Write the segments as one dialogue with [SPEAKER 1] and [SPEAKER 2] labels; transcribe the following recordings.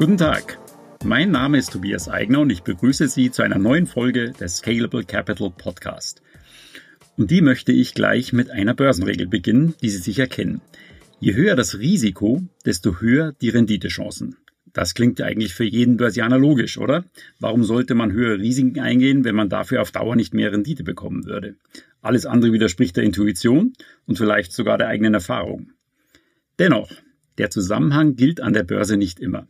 [SPEAKER 1] Guten Tag, mein Name ist Tobias Eigner und ich begrüße Sie zu einer neuen Folge des Scalable Capital Podcast. Und die möchte ich gleich mit einer Börsenregel beginnen, die Sie sicher kennen. Je höher das Risiko, desto höher die Renditechancen. Das klingt ja eigentlich für jeden Börsianer logisch, oder? Warum sollte man höhere Risiken eingehen, wenn man dafür auf Dauer nicht mehr Rendite bekommen würde? Alles andere widerspricht der Intuition und vielleicht sogar der eigenen Erfahrung. Dennoch, der Zusammenhang gilt an der Börse nicht immer.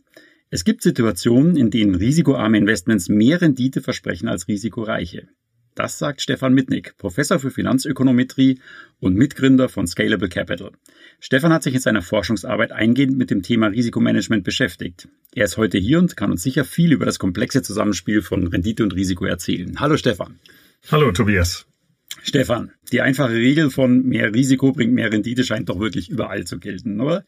[SPEAKER 1] Es gibt Situationen, in denen risikoarme Investments mehr Rendite versprechen als risikoreiche. Das sagt Stefan Mitnick, Professor für Finanzökonometrie und Mitgründer von Scalable Capital. Stefan hat sich in seiner Forschungsarbeit eingehend mit dem Thema Risikomanagement beschäftigt. Er ist heute hier und kann uns sicher viel über das komplexe Zusammenspiel von Rendite und Risiko erzählen. Hallo Stefan.
[SPEAKER 2] Hallo Tobias.
[SPEAKER 1] Stefan, die einfache Regel von mehr Risiko bringt mehr Rendite scheint doch wirklich überall zu gelten, oder?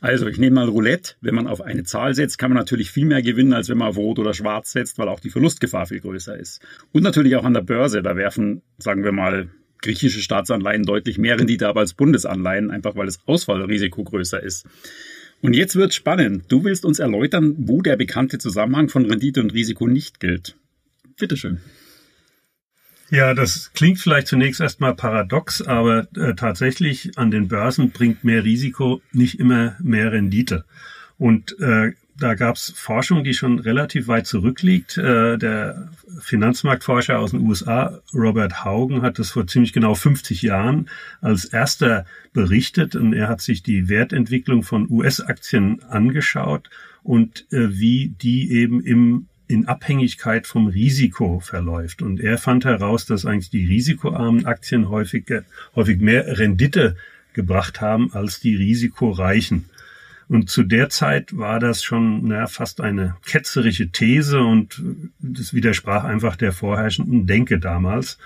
[SPEAKER 1] Also, ich nehme mal Roulette. Wenn man auf eine Zahl setzt, kann man natürlich viel mehr gewinnen, als wenn man auf Rot oder Schwarz setzt, weil auch die Verlustgefahr viel größer ist. Und natürlich auch an der Börse. Da werfen, sagen wir mal, griechische Staatsanleihen deutlich mehr Rendite ab als Bundesanleihen, einfach weil das Ausfallrisiko größer ist. Und jetzt wird spannend. Du willst uns erläutern, wo der bekannte Zusammenhang von Rendite und Risiko nicht gilt. Bitteschön.
[SPEAKER 2] Ja, das klingt vielleicht zunächst erstmal paradox, aber äh, tatsächlich an den Börsen bringt mehr Risiko nicht immer mehr Rendite. Und äh, da gab es Forschung, die schon relativ weit zurückliegt. Äh, der Finanzmarktforscher aus den USA, Robert Haugen, hat das vor ziemlich genau 50 Jahren als erster berichtet und er hat sich die Wertentwicklung von US-Aktien angeschaut und äh, wie die eben im in Abhängigkeit vom Risiko verläuft. Und er fand heraus, dass eigentlich die risikoarmen Aktien häufig, häufig mehr Rendite gebracht haben als die risikoreichen. Und zu der Zeit war das schon naja, fast eine ketzerische These und das widersprach einfach der vorherrschenden Denke damals.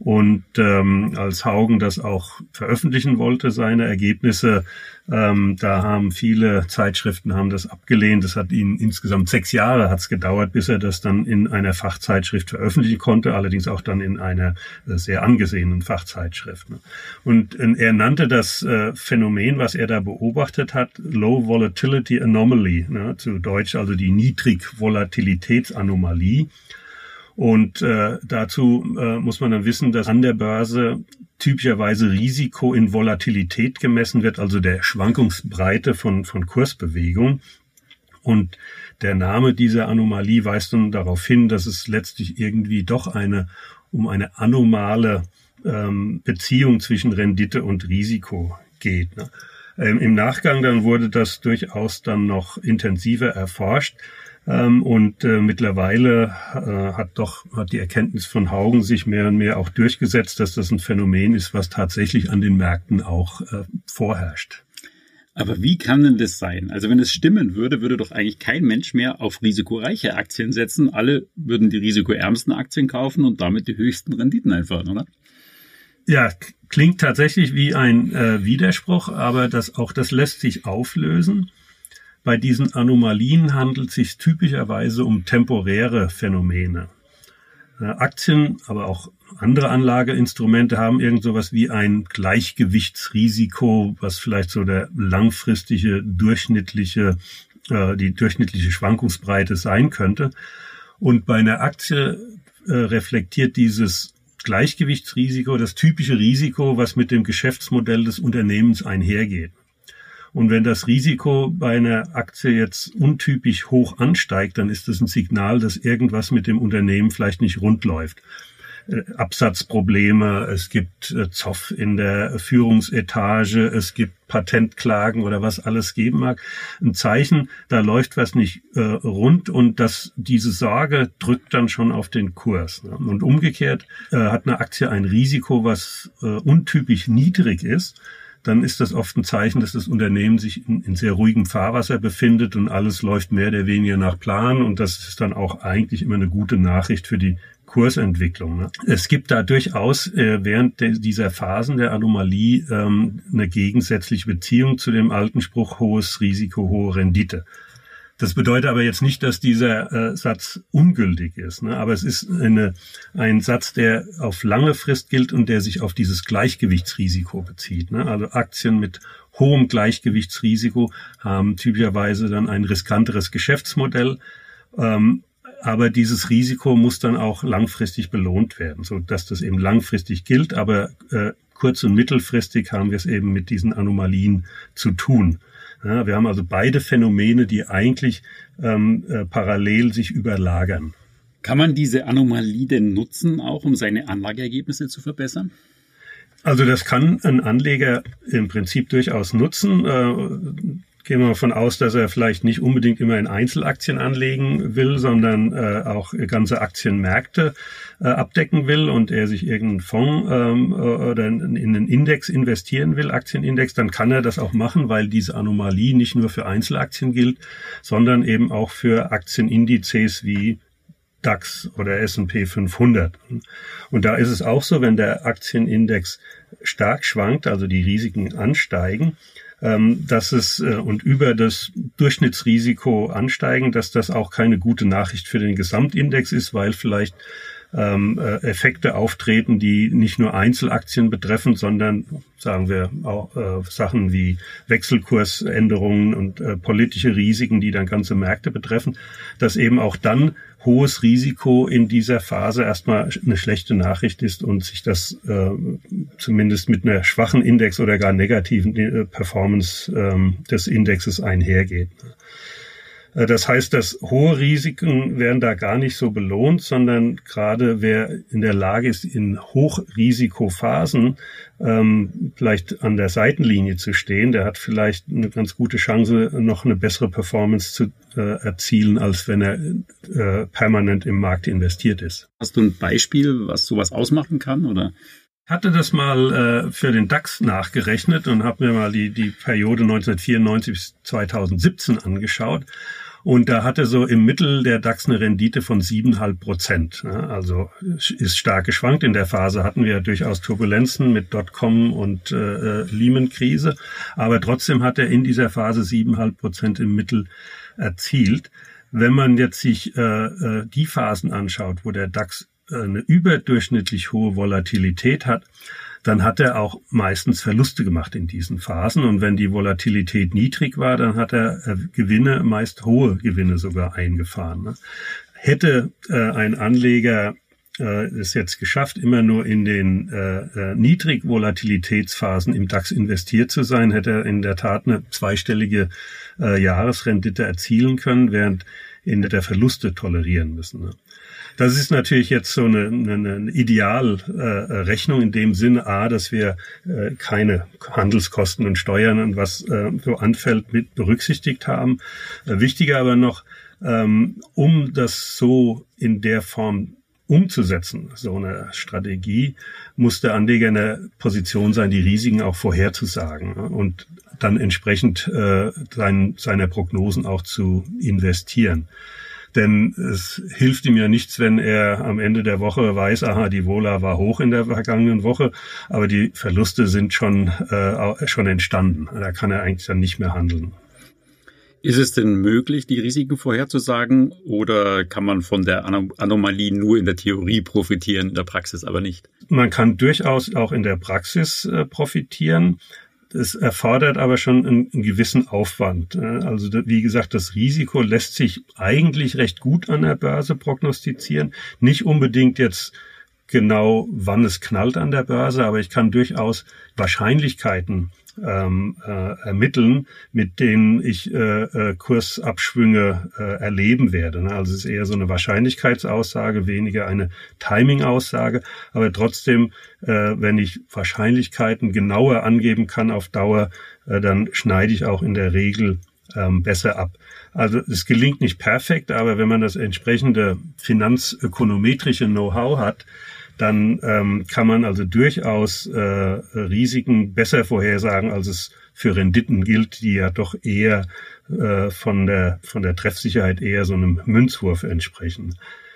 [SPEAKER 2] Und ähm, als Haugen das auch veröffentlichen wollte, seine Ergebnisse, ähm, da haben viele Zeitschriften haben das abgelehnt. Das hat ihn insgesamt sechs Jahre hat's gedauert, bis er das dann in einer Fachzeitschrift veröffentlichen konnte, allerdings auch dann in einer äh, sehr angesehenen Fachzeitschrift. Ne? Und äh, er nannte das äh, Phänomen, was er da beobachtet hat, Low Volatility Anomaly, ne? zu Deutsch also die Niedrigvolatilitätsanomalie. Und äh, dazu äh, muss man dann wissen, dass an der Börse typischerweise Risiko in Volatilität gemessen wird, also der Schwankungsbreite von, von Kursbewegung. Und der Name dieser Anomalie weist dann darauf hin, dass es letztlich irgendwie doch eine um eine anomale ähm, Beziehung zwischen Rendite und Risiko geht. Ne? Ähm, Im Nachgang dann wurde das durchaus dann noch intensiver erforscht. Ähm, und äh, mittlerweile äh, hat doch hat die Erkenntnis von Haugen sich mehr und mehr auch durchgesetzt, dass das ein Phänomen ist, was tatsächlich an den Märkten auch äh, vorherrscht.
[SPEAKER 1] Aber wie kann denn das sein? Also wenn es stimmen würde, würde doch eigentlich kein Mensch mehr auf risikoreiche Aktien setzen. Alle würden die risikoärmsten Aktien kaufen und damit die höchsten Renditen einfahren, oder?
[SPEAKER 2] Ja, klingt tatsächlich wie ein äh, Widerspruch, aber das auch das lässt sich auflösen. Bei diesen Anomalien handelt es sich typischerweise um temporäre Phänomene. Äh, Aktien, aber auch andere Anlageinstrumente haben irgend sowas wie ein Gleichgewichtsrisiko, was vielleicht so der langfristige durchschnittliche, äh, die durchschnittliche Schwankungsbreite sein könnte. Und bei einer Aktie äh, reflektiert dieses Gleichgewichtsrisiko das typische Risiko, was mit dem Geschäftsmodell des Unternehmens einhergeht. Und wenn das Risiko bei einer Aktie jetzt untypisch hoch ansteigt, dann ist das ein Signal, dass irgendwas mit dem Unternehmen vielleicht nicht rund läuft. Äh, Absatzprobleme, es gibt äh, Zoff in der Führungsetage, es gibt Patentklagen oder was alles geben mag. Ein Zeichen, da läuft was nicht äh, rund und das, diese Sorge drückt dann schon auf den Kurs. Ne? Und umgekehrt äh, hat eine Aktie ein Risiko, was äh, untypisch niedrig ist dann ist das oft ein Zeichen, dass das Unternehmen sich in, in, sehr ruhigem Fahrwasser befindet und alles läuft mehr oder weniger nach Plan und das ist dann auch eigentlich immer eine gute Nachricht für die Kursentwicklung. Ne? Es gibt da durchaus äh, während de, dieser Phasen der Anomalie ähm, eine gegensätzliche Beziehung zu dem alten Spruch hohes Risiko, hohe Rendite. Das bedeutet aber jetzt nicht, dass dieser äh, Satz ungültig ist. Ne? Aber es ist eine, ein Satz, der auf lange Frist gilt und der sich auf dieses Gleichgewichtsrisiko bezieht. Ne? Also Aktien mit hohem Gleichgewichtsrisiko haben typischerweise dann ein riskanteres Geschäftsmodell. Ähm, aber dieses Risiko muss dann auch langfristig belohnt werden, so dass das eben langfristig gilt. Aber äh, kurz- und mittelfristig haben wir es eben mit diesen Anomalien zu tun. Ja, wir haben also beide Phänomene, die eigentlich ähm, äh, parallel sich überlagern.
[SPEAKER 1] Kann man diese Anomalie denn nutzen, auch um seine Anlageergebnisse zu verbessern?
[SPEAKER 2] Also das kann ein Anleger im Prinzip durchaus nutzen. Äh, gehen wir davon aus, dass er vielleicht nicht unbedingt immer in Einzelaktien anlegen will, sondern äh, auch ganze Aktienmärkte äh, abdecken will und er sich irgendeinen Fonds ähm, oder in einen Index investieren will, Aktienindex, dann kann er das auch machen, weil diese Anomalie nicht nur für Einzelaktien gilt, sondern eben auch für Aktienindizes wie DAX oder S&P 500. Und da ist es auch so, wenn der Aktienindex stark schwankt, also die Risiken ansteigen, ähm, dass es äh, und über das Durchschnittsrisiko ansteigen, dass das auch keine gute Nachricht für den Gesamtindex ist, weil vielleicht ähm, äh, Effekte auftreten, die nicht nur Einzelaktien betreffen, sondern sagen wir auch äh, Sachen wie Wechselkursänderungen und äh, politische Risiken, die dann ganze Märkte betreffen, dass eben auch dann hohes Risiko in dieser Phase erstmal eine schlechte Nachricht ist und sich das äh, zumindest mit einer schwachen Index oder gar negativen äh, Performance ähm, des Indexes einhergeht. Äh, das heißt, dass hohe Risiken werden da gar nicht so belohnt, sondern gerade wer in der Lage ist, in Hochrisikophasen ähm, vielleicht an der Seitenlinie zu stehen, der hat vielleicht eine ganz gute Chance, noch eine bessere Performance zu äh, erzielen, als wenn er äh, permanent im Markt investiert ist.
[SPEAKER 1] Hast du ein Beispiel, was sowas ausmachen kann, oder?
[SPEAKER 2] Hatte das mal äh, für den DAX nachgerechnet und habe mir mal die, die Periode 1994 bis 2017 angeschaut. Und da hatte so im Mittel der DAX eine Rendite von siebeneinhalb Prozent. Also ist stark geschwankt. In der Phase hatten wir durchaus Turbulenzen mit Dotcom und äh, Lehman-Krise. Aber trotzdem hat er in dieser Phase siebeneinhalb Prozent im Mittel erzielt. Wenn man jetzt sich äh, äh die Phasen anschaut, wo der DAX eine überdurchschnittlich hohe Volatilität hat, dann hat er auch meistens Verluste gemacht in diesen Phasen. Und wenn die Volatilität niedrig war, dann hat er äh, Gewinne, meist hohe Gewinne sogar eingefahren. Ne? Hätte äh, ein Anleger äh, es jetzt geschafft, immer nur in den äh, Niedrigvolatilitätsphasen im DAX investiert zu sein, hätte er in der Tat eine zweistellige Jahresrendite erzielen können, während in der Verluste tolerieren müssen. Ne? Das ist natürlich jetzt so eine, eine, Idealrechnung äh, in dem Sinne, a, dass wir äh, keine Handelskosten und Steuern und was äh, so anfällt mit berücksichtigt haben. Äh, wichtiger aber noch, ähm, um das so in der Form umzusetzen, so eine Strategie, muss der Anleger in der Position sein, die Risiken auch vorherzusagen und dann entsprechend äh, sein, seiner Prognosen auch zu investieren. Denn es hilft ihm ja nichts, wenn er am Ende der Woche weiß, aha, die Vola war hoch in der vergangenen Woche, aber die Verluste sind schon, äh, schon entstanden. Da kann er eigentlich dann nicht mehr handeln.
[SPEAKER 1] Ist es denn möglich, die Risiken vorherzusagen oder kann man von der Anomalie nur in der Theorie profitieren, in der Praxis aber nicht?
[SPEAKER 2] Man kann durchaus auch in der Praxis äh, profitieren. Es erfordert aber schon einen, einen gewissen Aufwand. Also wie gesagt, das Risiko lässt sich eigentlich recht gut an der Börse prognostizieren. Nicht unbedingt jetzt genau, wann es knallt an der Börse, aber ich kann durchaus Wahrscheinlichkeiten ähm, äh, ermitteln, mit denen ich äh, äh, Kursabschwünge äh, erleben werde. Ne? Also es ist eher so eine Wahrscheinlichkeitsaussage, weniger eine Timing-Aussage, aber trotzdem, äh, wenn ich Wahrscheinlichkeiten genauer angeben kann auf Dauer, äh, dann schneide ich auch in der Regel ähm, besser ab. Also es gelingt nicht perfekt, aber wenn man das entsprechende finanzökonometrische Know-how hat, dann ähm, kann man also durchaus äh, Risiken besser vorhersagen, als es für Renditen gilt, die ja doch eher äh, von der von der Treffsicherheit eher so einem Münzwurf entsprechen.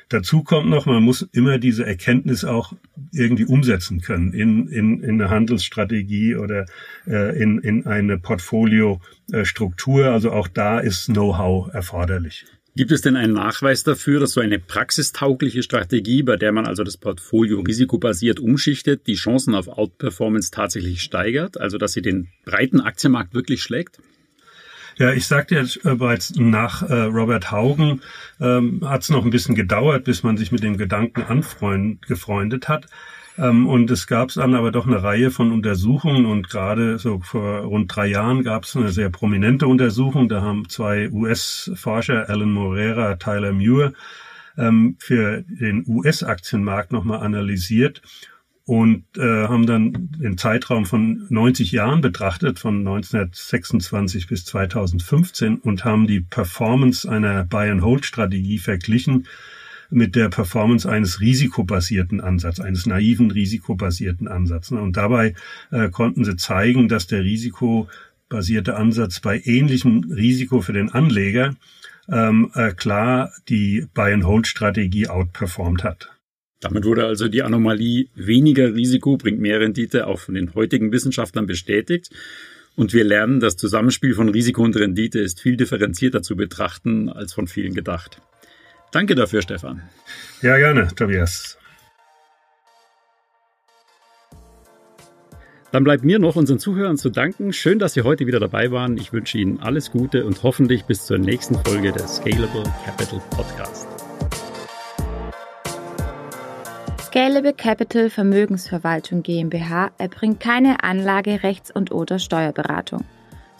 [SPEAKER 2] dazu kommt noch, man muss immer diese Erkenntnis auch irgendwie umsetzen können in, in, in eine Handelsstrategie oder äh, in, in eine Portfoliostruktur. Also auch da ist Know-how erforderlich.
[SPEAKER 1] Gibt es denn einen Nachweis dafür, dass so eine praxistaugliche Strategie, bei der man also das Portfolio risikobasiert umschichtet, die Chancen auf Outperformance tatsächlich steigert, also dass sie den breiten Aktienmarkt wirklich schlägt?
[SPEAKER 2] Ja, ich sagte jetzt äh, bereits nach äh, Robert Haugen ähm, hat es noch ein bisschen gedauert, bis man sich mit dem Gedanken angefreundet hat. Ähm, und es gab dann aber doch eine Reihe von Untersuchungen und gerade so vor rund drei Jahren gab es eine sehr prominente Untersuchung. Da haben zwei US-Forscher, Alan Morera, Tyler Muir, ähm, für den US-Aktienmarkt nochmal analysiert und äh, haben dann den Zeitraum von 90 Jahren betrachtet, von 1926 bis 2015 und haben die Performance einer Buy-and-Hold-Strategie verglichen mit der Performance eines risikobasierten Ansatzes, eines naiven risikobasierten Ansatzes. Und dabei äh, konnten sie zeigen, dass der risikobasierte Ansatz bei ähnlichem Risiko für den Anleger ähm, äh, klar die Buy-and-Hold-Strategie outperformt hat.
[SPEAKER 1] Damit wurde also die Anomalie weniger Risiko bringt mehr Rendite auch von den heutigen Wissenschaftlern bestätigt. Und wir lernen, das Zusammenspiel von Risiko und Rendite ist viel differenzierter zu betrachten als von vielen gedacht. Danke dafür, Stefan.
[SPEAKER 2] Ja, gerne, Tobias.
[SPEAKER 1] Dann bleibt mir noch unseren Zuhörern zu danken. Schön, dass Sie heute wieder dabei waren. Ich wünsche Ihnen alles Gute und hoffentlich bis zur nächsten Folge des Scalable Capital Podcast.
[SPEAKER 3] Scalable Capital Vermögensverwaltung GmbH erbringt keine Anlage, Rechts- und oder Steuerberatung.